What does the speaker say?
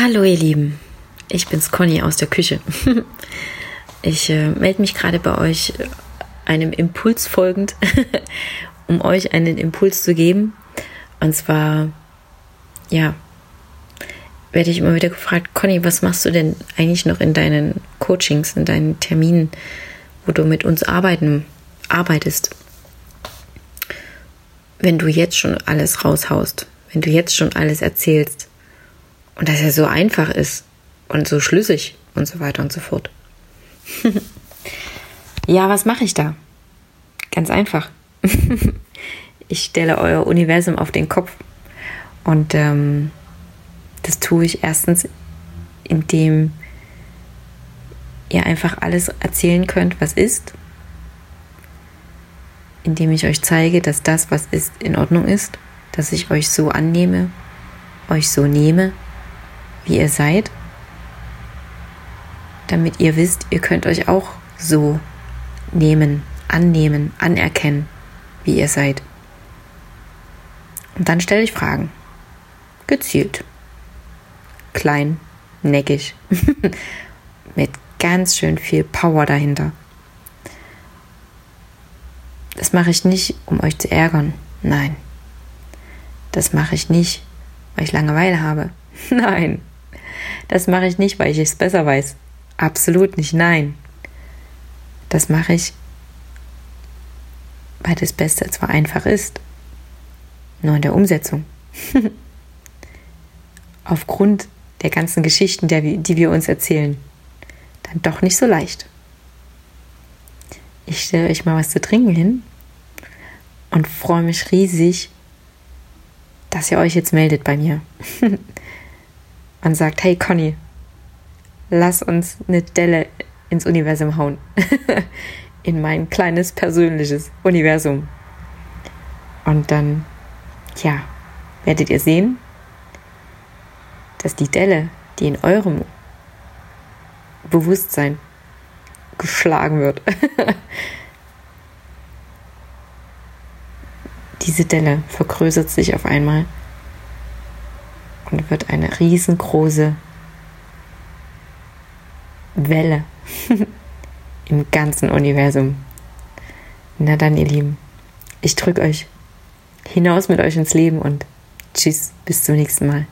Hallo ihr Lieben, ich bin's Conny aus der Küche. Ich äh, melde mich gerade bei euch äh, einem Impuls folgend, um euch einen Impuls zu geben. Und zwar, ja, werde ich immer wieder gefragt, Conny, was machst du denn eigentlich noch in deinen Coachings, in deinen Terminen, wo du mit uns arbeiten, arbeitest? Wenn du jetzt schon alles raushaust, wenn du jetzt schon alles erzählst, und dass er so einfach ist und so schlüssig und so weiter und so fort. ja, was mache ich da? Ganz einfach. ich stelle euer Universum auf den Kopf. Und ähm, das tue ich erstens, indem ihr einfach alles erzählen könnt, was ist. Indem ich euch zeige, dass das, was ist, in Ordnung ist. Dass ich euch so annehme, euch so nehme wie ihr seid, damit ihr wisst, ihr könnt euch auch so nehmen, annehmen, anerkennen, wie ihr seid. Und dann stelle ich Fragen. Gezielt. Klein, neckig. Mit ganz schön viel Power dahinter. Das mache ich nicht, um euch zu ärgern. Nein. Das mache ich nicht, weil ich Langeweile habe. Nein. Das mache ich nicht, weil ich es besser weiß. Absolut nicht, nein. Das mache ich, weil das Beste zwar einfach ist, nur in der Umsetzung. Aufgrund der ganzen Geschichten, die wir uns erzählen, dann doch nicht so leicht. Ich stelle euch mal was zu trinken hin und freue mich riesig, dass ihr euch jetzt meldet bei mir. und sagt, hey Conny, lass uns eine Delle ins Universum hauen. In mein kleines persönliches Universum. Und dann, ja, werdet ihr sehen, dass die Delle, die in eurem Bewusstsein geschlagen wird, diese Delle vergrößert sich auf einmal und wird eine riesengroße Welle im ganzen Universum. Na dann, ihr Lieben, ich drücke euch hinaus mit euch ins Leben und tschüss, bis zum nächsten Mal.